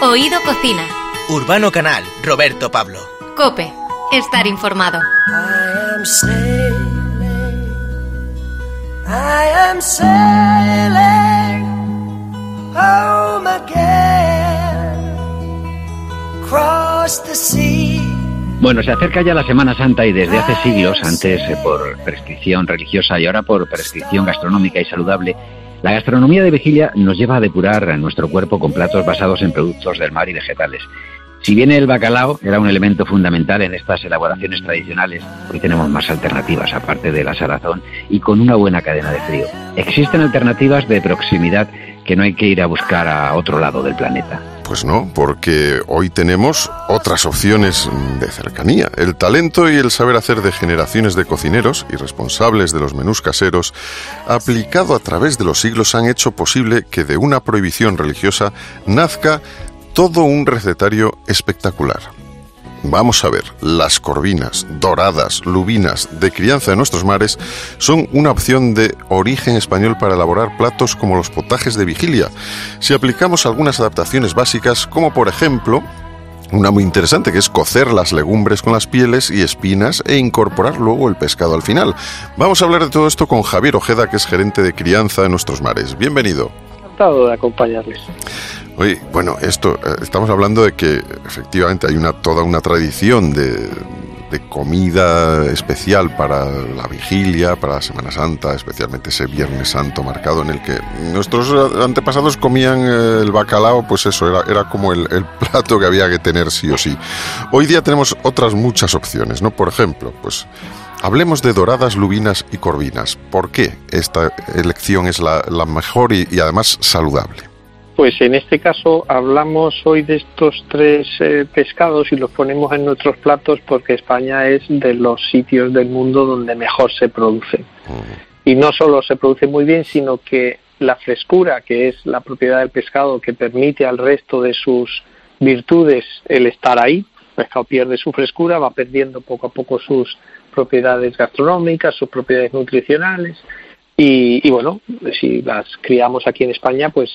Oído Cocina. Urbano Canal, Roberto Pablo. Cope, estar informado. Bueno, se acerca ya la Semana Santa y desde hace siglos, antes eh, por prescripción religiosa y ahora por prescripción gastronómica y saludable, la gastronomía de vigilia nos lleva a depurar nuestro cuerpo con platos basados en productos del mar y vegetales. Si bien el bacalao era un elemento fundamental en estas elaboraciones tradicionales, hoy tenemos más alternativas aparte de la salazón y con una buena cadena de frío. Existen alternativas de proximidad que no hay que ir a buscar a otro lado del planeta. Pues no, porque hoy tenemos otras opciones de cercanía. El talento y el saber hacer de generaciones de cocineros y responsables de los menús caseros, aplicado a través de los siglos, han hecho posible que de una prohibición religiosa nazca todo un recetario espectacular. Vamos a ver, las corvinas, doradas, lubinas, de crianza de nuestros mares, son una opción de origen español para elaborar platos como los potajes de vigilia, si aplicamos algunas adaptaciones básicas, como por ejemplo una muy interesante que es cocer las legumbres con las pieles y espinas e incorporar luego el pescado al final. Vamos a hablar de todo esto con Javier Ojeda, que es gerente de crianza de nuestros mares. Bienvenido. Encantado de acompañarles. Oye, bueno, esto, eh, estamos hablando de que efectivamente hay una, toda una tradición de, comida especial para la vigilia, para la Semana Santa, especialmente ese Viernes Santo marcado en el que nuestros antepasados comían eh, el bacalao, pues eso, era, como el, plato que había que tener sí o sí. Hoy día tenemos otras muchas opciones, ¿no? Por ejemplo, pues hablemos de doradas, lubinas y corvinas. ¿Por qué esta elección es la, mejor y además saludable? Pues en este caso hablamos hoy de estos tres eh, pescados y los ponemos en nuestros platos porque España es de los sitios del mundo donde mejor se produce. Y no solo se produce muy bien, sino que la frescura, que es la propiedad del pescado que permite al resto de sus virtudes el estar ahí, el pescado pierde su frescura, va perdiendo poco a poco sus propiedades gastronómicas, sus propiedades nutricionales. Y, y bueno, si las criamos aquí en España, pues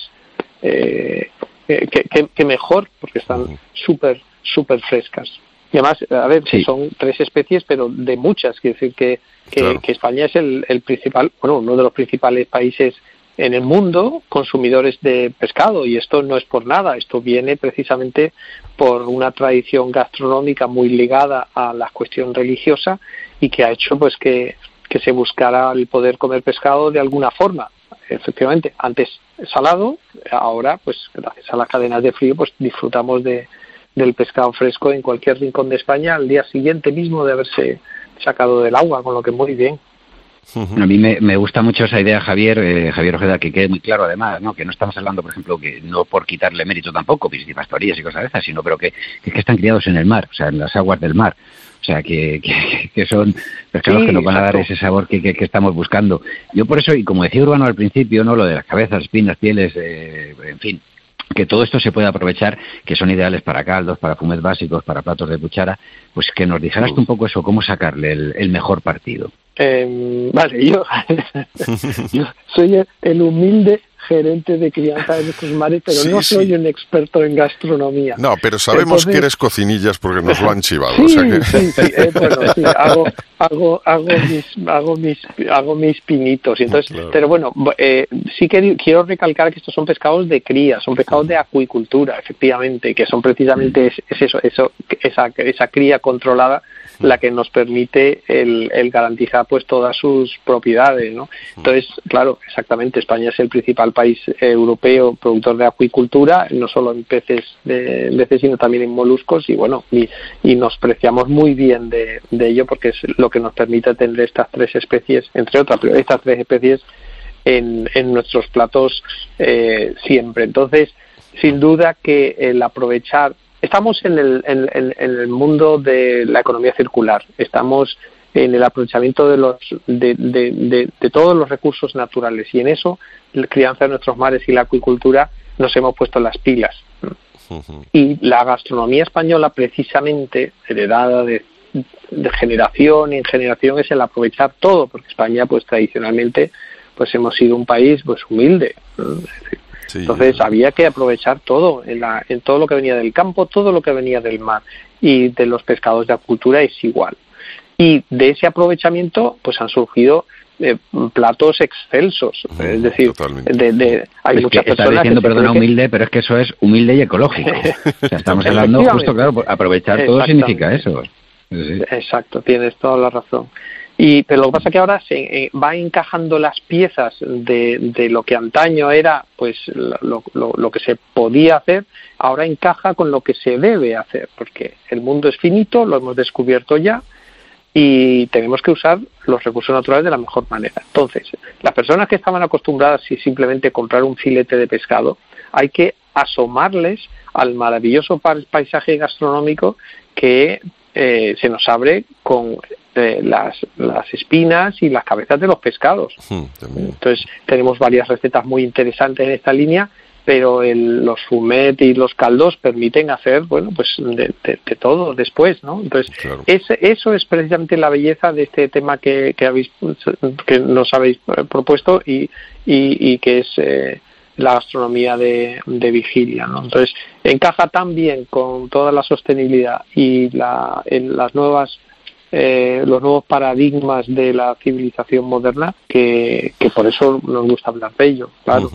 eh, que, mejor, porque están súper, súper frescas. Y además, a ver, son tres especies, pero de muchas. Quiere decir que, que, España es el, el, principal, bueno, uno de los principales países en el mundo consumidores de pescado. Y esto no es por nada, esto viene precisamente por una tradición gastronómica muy ligada a la cuestión religiosa y que ha hecho pues que, que se buscara el poder comer pescado de alguna forma efectivamente, antes salado, ahora, pues gracias a las cadenas de frío, pues disfrutamos de, del pescado fresco en cualquier rincón de España al día siguiente mismo de haberse sacado del agua, con lo que muy bien. A mí me, gusta mucho esa idea, Javier, eh, Javier Ojeda, que quede muy claro además, ¿no? que no estamos hablando, por ejemplo, que no por quitarle mérito tampoco, piscipastorías y cosas de esas, sino pero que, que están criados en el mar, o sea, en las aguas del mar. O sea, que, que, son pescados que nos van a dar ese sabor que, que, estamos buscando. Yo por eso, y como decía Urbano al principio, no lo de las cabezas, espinas, pieles, eh, en fin, que todo esto se puede aprovechar, que son ideales para caldos, para fumes básicos, para platos de cuchara, pues que nos dijeras un poco eso, cómo sacarle el, mejor partido. Eh, vale, yo, yo soy el humilde gerente de crianza de nuestros mares, pero no soy un experto en gastronomía. No, pero sabemos que eres cocinillas porque nos lo han chivado. Sí, sí, sí, eh, bueno, sí, hago, hago, hago, mis, hago, mis, hago mis pinitos. Entonces, Pero bueno, eh, sí que quiero recalcar que estos son pescados de cría, son pescados de acuicultura, efectivamente, que son precisamente es, eso, eso, esa, esa cría controlada la que nos permite el, el, garantizar pues todas sus propiedades ¿no? entonces claro exactamente España es el principal país europeo productor de acuicultura no solo en peces de, peces sino también en moluscos y bueno y, y nos preciamos muy bien de, de, ello porque es lo que nos permite tener estas tres especies entre otras pero estas tres especies en, en nuestros platos eh, siempre. Entonces sin duda que el aprovechar Estamos en el, en, el mundo de la economía circular, estamos en el aprovechamiento de, los, de, de, de, todos los recursos naturales y en eso, la crianza de nuestros mares y la acuicultura, nos hemos puesto las pilas. Y la gastronomía española, precisamente, heredada de, generación en generación, es el aprovechar todo, porque España, pues tradicionalmente, pues hemos sido un país pues humilde. Entonces había que aprovechar todo, en, la, en todo lo que venía del campo, todo lo que venía del mar y de los pescados de acuicultura es igual. Y de ese aprovechamiento pues han surgido eh, platos excelsos. es decir, de, hay muchas personas. diciendo, perdona, humilde, pero es que eso es humilde y ecológico. o sea, estamos hablando justo, claro, aprovechar todo significa eso. Exacto, tienes toda la razón. Y, pero lo que pasa es que ahora se eh, va encajando las piezas de, de lo que antaño era pues lo, lo, que se podía hacer, ahora encaja con lo que se debe hacer, porque el mundo es finito, lo hemos descubierto ya, y tenemos que usar los recursos naturales de la mejor manera. Entonces, las personas que estaban acostumbradas a simplemente comprar un filete de pescado, hay que asomarles al maravilloso paisaje gastronómico que eh, se nos abre con eh, las, las espinas y las cabezas de los pescados. Hmm, Entonces, tenemos varias recetas muy interesantes en esta línea pero el, los fumet y los caldos permiten hacer, bueno, pues de, todo después, ¿no? Entonces, eso es precisamente la belleza de este tema que, que, habéis, que nos habéis propuesto y, y, que es eh, la gastronomía de, de, vigilia, ¿no? Entonces, encaja tan bien con toda la sostenibilidad y la, en las nuevas eh, los nuevos paradigmas de la civilización moderna, que, por eso nos gusta hablar de ello, claro.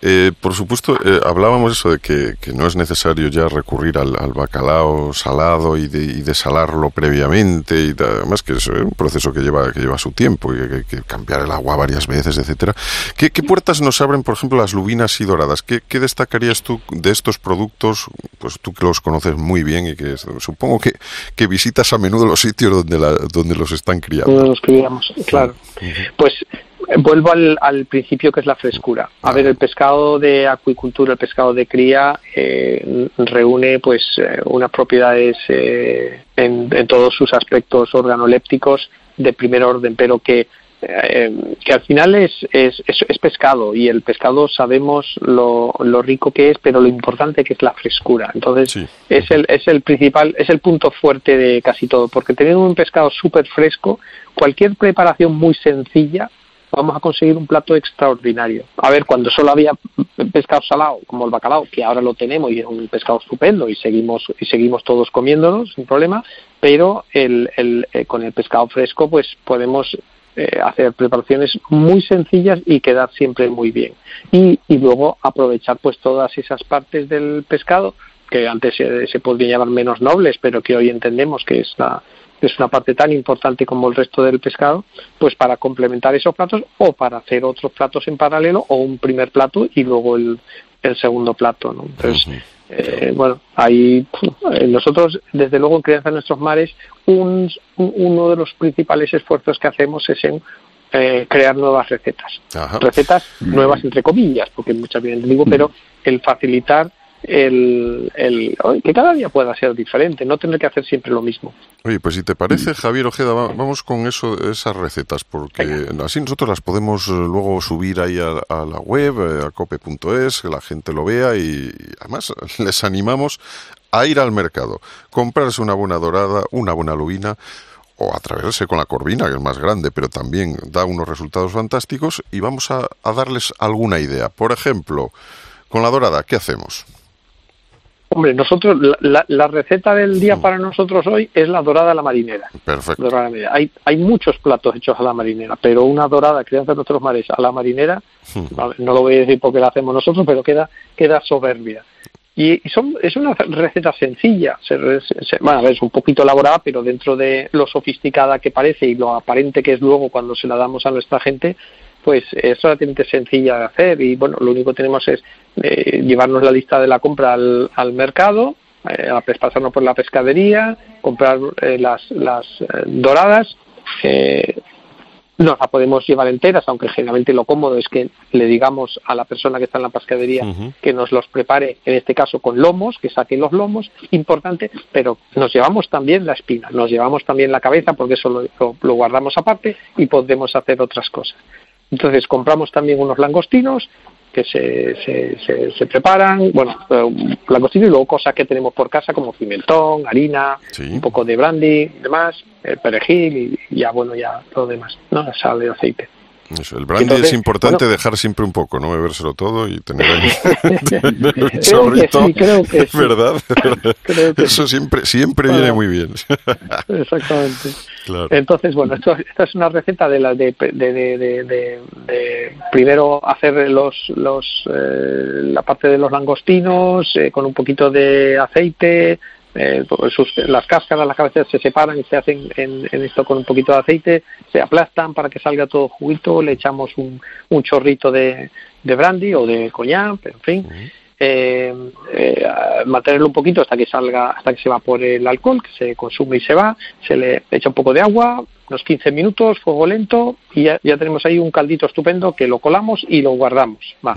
Eh, por supuesto, eh, hablábamos eso de que, no es necesario ya recurrir al, bacalao salado y, de, desalarlo previamente, y además que es un proceso que lleva, que lleva su tiempo y que que cambiar el agua varias veces, etcétera. ¿Qué, puertas nos abren, por ejemplo, las lubinas y doradas? ¿Qué, destacarías tú de estos productos? Pues tú que los conoces muy bien y que supongo que, que visitas a menudo los sitios donde donde, los están criando. Donde los criamos, claro. Pues eh, vuelvo al, principio que es la frescura. A ah. ver, el pescado de acuicultura, el pescado de cría, eh, reúne pues eh, unas propiedades en, en, todos sus aspectos organolépticos de primer orden, pero que eh, que al final es, es, es, pescado y el pescado sabemos lo, lo, rico que es, pero lo importante que es la frescura. Entonces es, el, es el principal, es el punto fuerte de casi todo, porque teniendo un pescado súper fresco, cualquier preparación muy sencilla vamos a conseguir un plato extraordinario. A ver, cuando solo había pescado salado, como el bacalao, que ahora lo tenemos y es un pescado estupendo y seguimos y seguimos todos comiéndolo sin problema, pero el, el, eh, con el pescado fresco pues podemos eh, hacer preparaciones muy sencillas y quedar siempre muy bien. Y, y, luego aprovechar pues todas esas partes del pescado que antes se, se llamar menos nobles, pero que hoy entendemos que es, la, es una parte tan importante como el resto del pescado, pues para complementar esos platos o para hacer otros platos en paralelo o un primer plato y luego el, el segundo plato. ¿no? Entonces, eh, bueno, ahí eh, nosotros, desde luego, en Crianza de Nuestros Mares, un, uno de los principales esfuerzos que hacemos es en eh, crear nuevas recetas. Recetas nuevas, entre comillas, porque muchas veces digo, pero el facilitar el, el, que cada día pueda ser diferente, no tener que hacer siempre lo mismo. Oye, pues si te parece, Javier Ojeda, vamos con eso, esas recetas, porque así nosotros las podemos eh, luego subir ahí a, la web, eh, a cope.es, que la gente lo vea y además les animamos a ir al mercado, comprarse una buena dorada, una buena lubina, o atravesarse con la corvina, que es más grande, pero también da unos resultados fantásticos, y vamos a darles alguna idea. Por ejemplo, con la dorada, ¿qué hacemos? Hombre, nosotros, la, receta del día para nosotros hoy es la dorada a la marinera. Perfecto. Hay, hay muchos platos hechos a la marinera, pero una dorada crianza de nuestros mares a la marinera, no lo voy a decir porque la hacemos nosotros, pero queda, queda soberbia. Y, son, es una receta sencilla, bueno, es un poquito elaborada, pero dentro de lo sofisticada que parece y lo aparente que es luego cuando se la damos a nuestra gente, pues es relativamente sencilla de hacer y bueno, lo único que tenemos es eh, llevarnos la lista de la compra al, al mercado, eh, pasarnos por la pescadería, comprar eh, las, las eh, doradas, eh, nos la podemos llevar enteras, aunque generalmente lo cómodo es que le digamos a la persona que está en la pescadería que nos los prepare, en este caso con lomos, que saquen los lomos, importante, pero nos llevamos también la espina, nos llevamos también la cabeza, porque eso lo, lo guardamos aparte y podemos hacer otras cosas. Entonces compramos también unos langostinos que se, se, se, preparan, bueno, eh, langostinos y luego cosas que tenemos por casa como pimentón, harina, un poco de brandy, demás, el perejil y ya, bueno, ya todo demás, ¿no? Sal y aceite. El brandy es importante dejar siempre un poco, no bebérselo todo y tener ahí un chorrito. creo que sí. ¿Verdad? Eso siempre, siempre viene muy bien. Exactamente. Entonces, bueno, esto, esta es una receta de la de, de, primero hacer los, los eh, la parte de los langostinos eh, con un poquito de aceite, eh, las cáscaras, las cabezas se separan y se hacen en, esto con un poquito de aceite, se aplastan para que salga todo juguito, le echamos un, un chorrito de, de brandy o de coñac, en fin. Eh, eh, mantenerlo un poquito hasta que salga, hasta que se evapore el alcohol, que se consume y se va, se le echa un poco de agua, unos 15 minutos, fuego lento, y ya, tenemos ahí un caldito estupendo que lo colamos y lo guardamos. Va.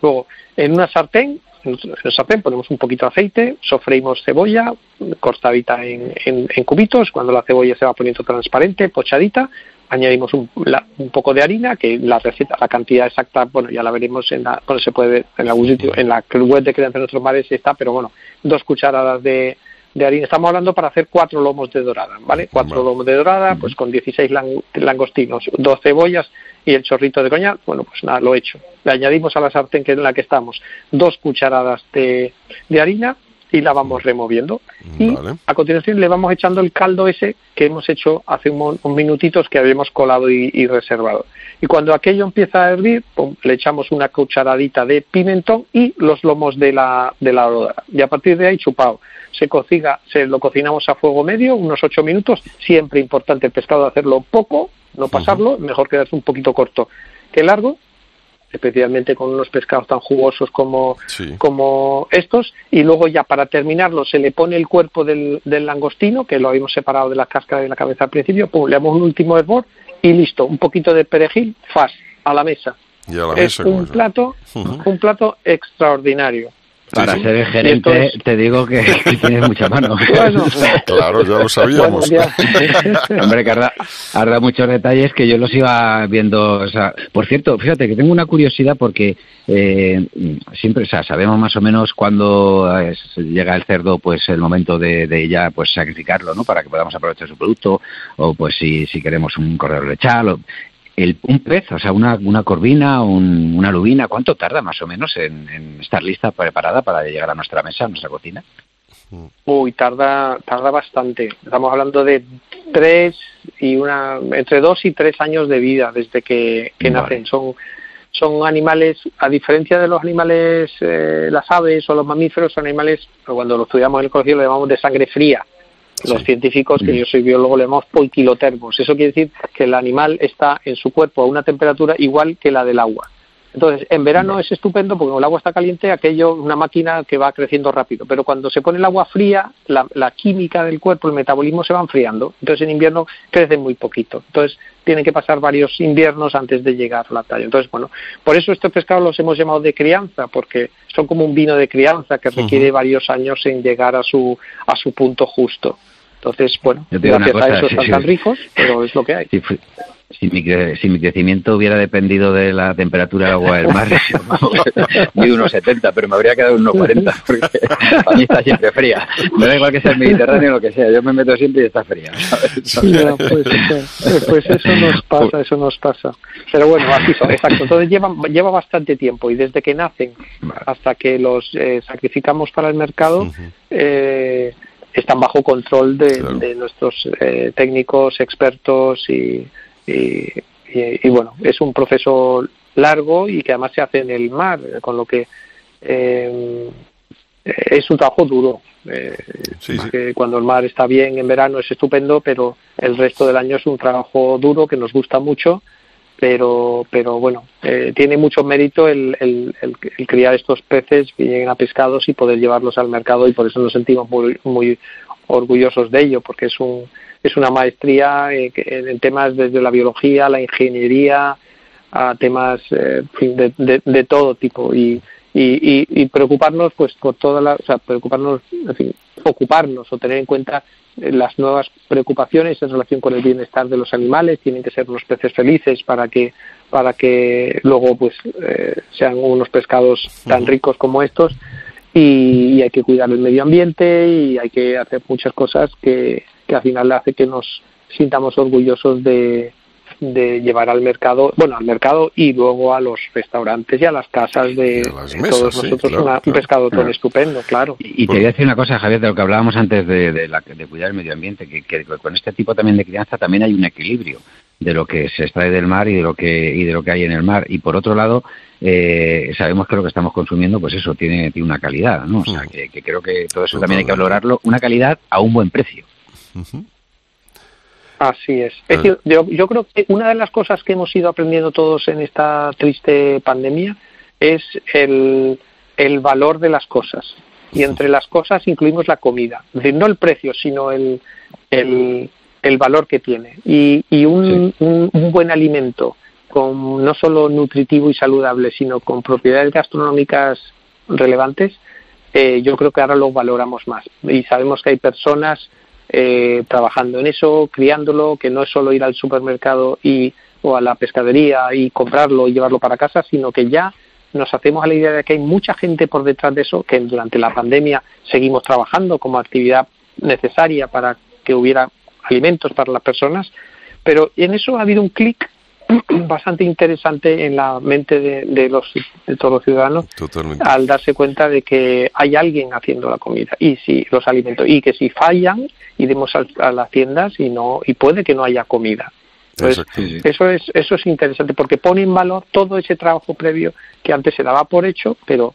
Luego, en una sartén en el sartén ponemos un poquito de aceite, sofreímos cebolla cortadita en, en, cubitos, cuando la cebolla se va poniendo transparente, pochadita, añadimos un, un, poco de harina, que la receta, la cantidad exacta, bueno, ya la veremos en la, se puede ver en algún sitio, en la web de Crianza de Nuestros Mares está, pero bueno, dos cucharadas de, de harina. Estamos hablando para hacer cuatro lomos de dorada, ¿vale? Cuatro lomos de dorada, pues con 16 langostinos, dos cebollas y el chorrito de coñac, bueno, pues nada, lo he hecho. Le añadimos a la sartén en la que estamos dos cucharadas de, de harina y la vamos removiendo. Y a continuación le vamos echando el caldo ese que hemos hecho hace un, minutitos que habíamos colado y, reservado. Y cuando aquello empieza a hervir, le echamos una cucharadita de pimentón y los lomos de la, de la rodada. Y a partir de ahí, chupado. Se cocina, se lo cocinamos a fuego medio, unos ocho minutos. Siempre importante el pescado hacerlo poco, no pasarlo, mejor quedarse un poquito corto que largo especialmente con unos pescados tan jugosos como, como estos, y luego ya para terminarlo se le pone el cuerpo del, del langostino, que lo habíamos separado de la cáscara de la cabeza al principio, le damos un último hervor y listo, un poquito de perejil, fast, a la mesa. es un plato, un plato extraordinario. Para ser el gerente, te digo que, tienes mucha mano. claro, ya lo sabíamos. Hombre, que hará, muchos detalles que yo los iba viendo. O sea, por cierto, fíjate que tengo una curiosidad porque eh, siempre, o sea, sabemos más o menos cuando llega el cerdo, pues el momento de, ya pues sacrificarlo, ¿no? Para que podamos aprovechar su producto, o pues si, si queremos un cordero lechal, el, un pez, o sea, una, una corvina, una lubina, ¿cuánto tarda más o menos en, estar lista, preparada para llegar a nuestra mesa, a nuestra cocina? Uy, tarda, tarda bastante. Estamos hablando de tres y una, entre dos y tres años de vida desde que, nacen. Son, son animales, a diferencia de los animales, eh, las aves o los mamíferos, son animales, cuando lo estudiamos en el colegio lo llamamos de sangre fría los científicos, que yo soy biólogo, le llamamos poiquilotermos. Eso quiere decir que el animal está en su cuerpo a una temperatura igual que la del agua. Entonces, en verano es estupendo porque el agua está caliente, aquello una máquina que va creciendo rápido. Pero cuando se pone el agua fría, la, química del cuerpo, el metabolismo se va enfriando. Entonces, en invierno crece muy poquito. Entonces, tienen que pasar varios inviernos antes de llegar a la talla. Entonces, bueno, por eso estos pescados los hemos llamado de crianza, porque son como un vino de crianza que requiere varios años en llegar a su, a su punto justo. Entonces, bueno, gracias a eso están tan ricos, pero es lo que hay si mi, si mi crecimiento hubiera dependido de la temperatura del agua del mar, de unos 70, pero me habría quedado unos 40, porque a mí está siempre fría. Me da igual que sea el Mediterráneo o lo que sea, yo me meto siempre y está fría. pues, pues, eso nos pasa, eso nos pasa. Pero bueno, así son, exacto. Entonces lleva, lleva bastante tiempo y desde que nacen hasta que los eh, sacrificamos para el mercado, eh, están bajo control de, de nuestros eh, técnicos, expertos y y, bueno, es un proceso largo y que además se hace en el mar, con lo que eh, es un trabajo duro. Eh, Que cuando el mar está bien en verano es estupendo, pero el resto del año es un trabajo duro que nos gusta mucho, pero pero bueno, eh, tiene mucho mérito el, el, el, criar estos peces que lleguen a pescados y poder llevarlos al mercado y por eso nos sentimos muy, muy orgullosos de ello, porque es un es una maestría eh, en temas desde la biología, la ingeniería, a temas eh, de, todo tipo. Y, y, preocuparnos pues por toda la, o sea, preocuparnos, en fin, ocuparnos o tener en cuenta eh, las nuevas preocupaciones en relación con el bienestar de los animales, tienen que ser unos peces felices para que para que luego pues sean unos pescados tan ricos como estos. Y, hay que cuidar el medio ambiente y hay que hacer muchas cosas que, que al final hace que nos sintamos orgullosos de, de llevar al mercado, bueno, al mercado y luego a los restaurantes y a las casas de, todos nosotros. un pescado tan estupendo, claro. Y, te voy a decir una cosa, Javier, de lo que hablábamos antes de, de, cuidar el medio ambiente, que, que, con este tipo también de crianza también hay un equilibrio de lo que se extrae del mar y de lo que y de lo que hay en el mar. Y por otro lado eh, sabemos que lo que estamos consumiendo pues eso tiene, tiene una calidad no o sea mm. que, creo que todo eso también hay que valorarlo una calidad a un buen precio Así es. es decir, yo, yo creo que una de las cosas que hemos ido aprendiendo todos en esta triste pandemia es el, el valor de las cosas. Y entre las cosas incluimos la comida. Es decir, no el precio, sino el, el, el valor que tiene. Y, y un, un, buen alimento, con no solo nutritivo y saludable, sino con propiedades gastronómicas relevantes, eh, yo creo que ahora lo valoramos más. Y sabemos que hay personas eh, trabajando en eso, criándolo, que no es solo ir al supermercado y, o a la pescadería y comprarlo y llevarlo para casa, sino que ya nos hacemos a la idea de que hay mucha gente por detrás de eso, que durante la pandemia seguimos trabajando como actividad necesaria para que hubiera alimentos para las personas, pero en eso ha habido un clic bastante interesante en la mente de, los de todos los ciudadanos al darse cuenta de que hay alguien haciendo la comida y si los alimentos y que si fallan iremos a, las tiendas y no y puede que no haya comida. Eso es eso es interesante porque pone en valor todo ese trabajo previo que antes se daba por hecho pero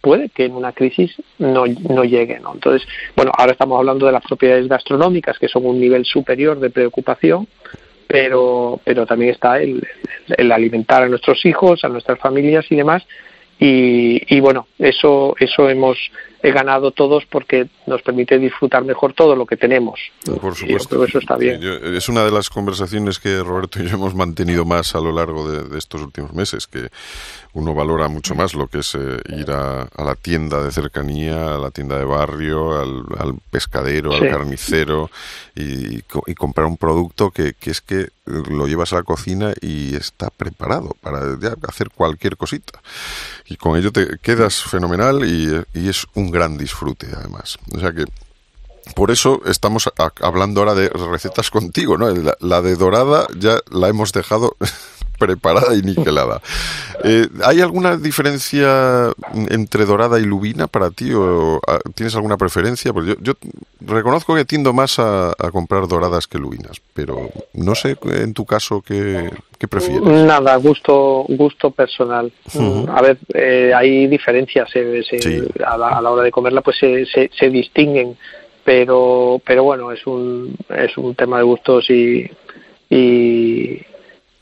puede que en una crisis no, no llegue ¿no? entonces bueno ahora estamos hablando de las propiedades gastronómicas que son un nivel superior de preocupación pero, pero también está el, el, alimentar a nuestros hijos, a nuestras familias y demás. Y, y bueno, eso, eso hemos ganado todos porque nos permite disfrutar mejor todo lo que tenemos. Por supuesto. eso está bien. es una de las conversaciones que Roberto y yo hemos mantenido más a lo largo de, estos últimos meses, que uno valora mucho más lo que es eh, ir a, la tienda de cercanía, a la tienda de barrio, al, pescadero, al carnicero y, comprar un producto que, que, es que lo llevas a la cocina y está preparado para hacer cualquier cosita. Y con ello te quedas fenomenal y, y es un gran disfrute además. O sea que por eso estamos hablando ahora de recetas contigo, ¿no? La, de dorada ya la hemos dejado preparada y niquelada. Eh, ¿Hay alguna diferencia entre dorada y lubina para ti o ah, tienes alguna preferencia? Pues yo, reconozco que tiendo más a, comprar doradas que lubinas, pero no sé en tu caso qué, prefieres. Nada, gusto gusto personal. A ver, eh, hay diferencias a, la, hora de comerla, pues se, se distinguen pero pero bueno es un es un tema de gustos y y,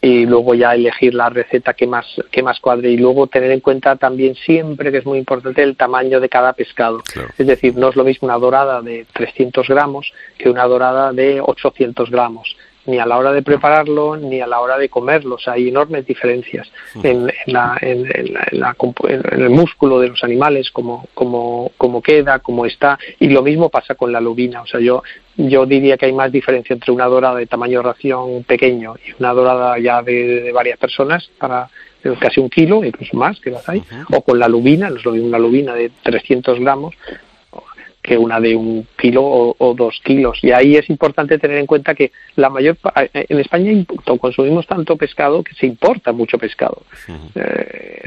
y luego ya elegir la receta que más que más cuadre. Y luego tener en cuenta también siempre que es muy importante el tamaño de cada pescado. Es decir no es lo mismo una dorada de 300 gramos que una dorada de 800 gramos ni a la hora de prepararlo ni a la hora de comerlo. O sea, hay enormes diferencias en, la, en, la, en, el músculo de los animales, como, como, como queda, cómo está, y lo mismo pasa con la lubina. O sea, yo, yo diría que hay más diferencia entre una dorada de tamaño ración pequeño y una dorada ya de, varias personas para casi un kilo, incluso más que las hay, o con la lubina, no es lo mismo una lubina de 300 gramos, que una de un kilo o, dos kilos. Y ahí es importante tener en cuenta que la mayor en España consumimos tanto pescado que se importa mucho pescado. Eh,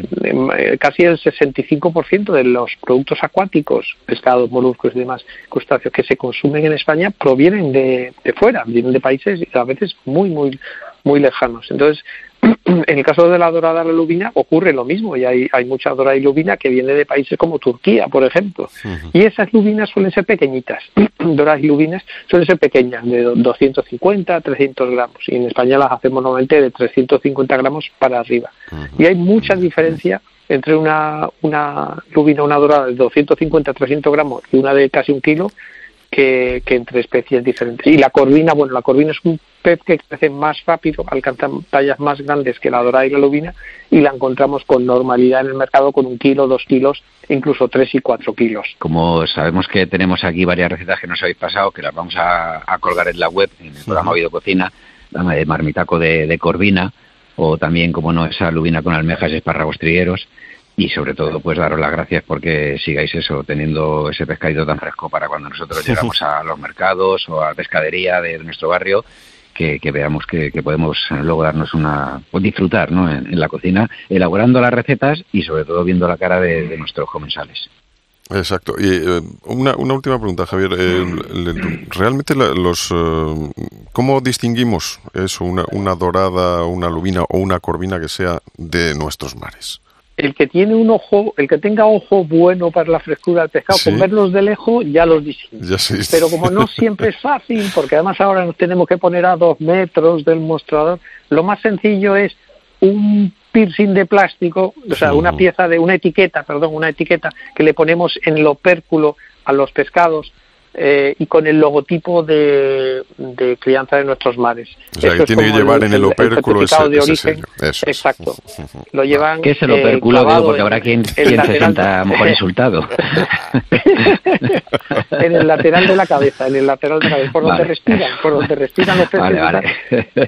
eh, casi el 65% de los productos acuáticos, pescados, moluscos y demás crustáceos que se consumen en España provienen de, de fuera, vienen de países a veces muy, muy, muy lejanos. Entonces, en el caso de la dorada lubina ocurre lo mismo y hay, hay mucha dorada y lubina que viene de países como Turquía, por ejemplo. Y esas lubinas suelen ser pequeñitas. doradas y lubinas suelen ser pequeñas, de 250 a 300 gramos. Y en España las hacemos normalmente de 350 gramos para arriba. Y hay mucha diferencia entre una, una lubina, una dorada de 250 a 300 gramos y una de casi un kilo que, entre especies diferentes. Y la corvina, bueno, la corvina es un pez que crece más rápido, alcanza tallas más grandes que la dorada y la lubina, y la encontramos con normalidad en el mercado con un kilo, dos kilos, incluso tres y cuatro kilos. Como sabemos que tenemos aquí varias recetas que nos habéis pasado, que las vamos a, colgar en la web, en el programa Oído Cocina, la de marmitaco de, de corvina, o también, como no, esa lubina con almejas y espárragos trigueros, y sobre todo pues daros las gracias porque sigáis eso, teniendo ese pescadito tan fresco para cuando nosotros llegamos a los mercados o a la pescadería de nuestro barrio que, veamos que, podemos luego darnos una, o disfrutar ¿no? en, la cocina, elaborando las recetas y sobre todo viendo la cara de, nuestros comensales. Exacto. Y eh, una, una, última pregunta, Javier. Eh, ¿Realmente los eh, cómo distinguimos eso, una, una dorada, una lubina o una corvina que sea de nuestros mares? El que tiene un ojo, el que tenga ojo bueno para la frescura del pescado, con verlos de lejos ya los distingue. Pero como no siempre es fácil, porque además ahora nos tenemos que poner a dos metros del mostrador, lo más sencillo es un piercing de plástico, o sea, una pieza de una etiqueta, perdón, una etiqueta que le ponemos en el opérculo a los pescados eh, y con el logotipo de, crianza de nuestros mares. O sea, que tiene que llevar en el opérculo ese, de origen. Exacto. Lo llevan. ¿Qué es el opérculo? porque habrá quien, quien se sienta mejor insultado. en el lateral de la cabeza, en el lateral de la cabeza, por donde respiran, por donde respiran los peces. Vale,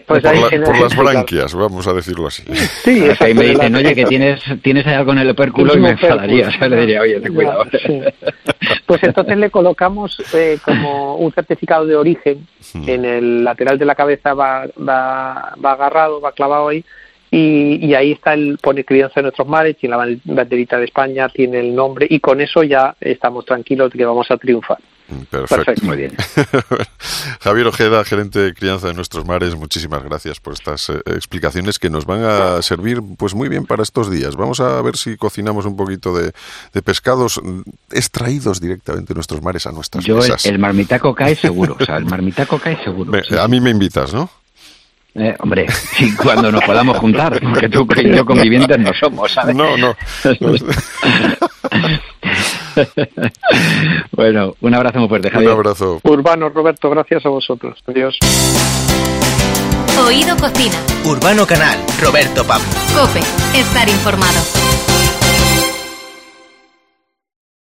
Pues por, por las branquias, vamos a decirlo así. Sí, ahí me dicen, oye, que tienes, tienes algo en el opérculo y me enfadaría. O sea, le diría, oye, ten cuidado. Pues entonces le colocamos como un certificado de origen en el lateral de la cabeza va, va, va agarrado, va clavado ahí y, y, ahí está el pone crianza de nuestros mares, tiene la banderita de España, tiene el nombre y con eso ya estamos tranquilos de que vamos a triunfar. Perfecto. Muy bien. Javier Ojeda, gerente de crianza de nuestros mares, muchísimas gracias por estas eh, explicaciones que nos van a servir pues muy bien para estos días. Vamos a ver si cocinamos un poquito de, pescados extraídos directamente de nuestros mares a nuestras Yo mesas. El, marmitaco cae seguro, o sea, el marmitaco cae seguro. a mí me invitas, ¿no? Eh, hombre, y cuando nos podamos juntar, porque tú y yo convivientes no somos, ¿sabes? No, no. bueno, un abrazo muy fuerte, Javier. Un abrazo. Urbano, Roberto, gracias a vosotros. Adiós. Oído Cocina. Urbano Canal, Roberto Pablo. Cope, estar informado.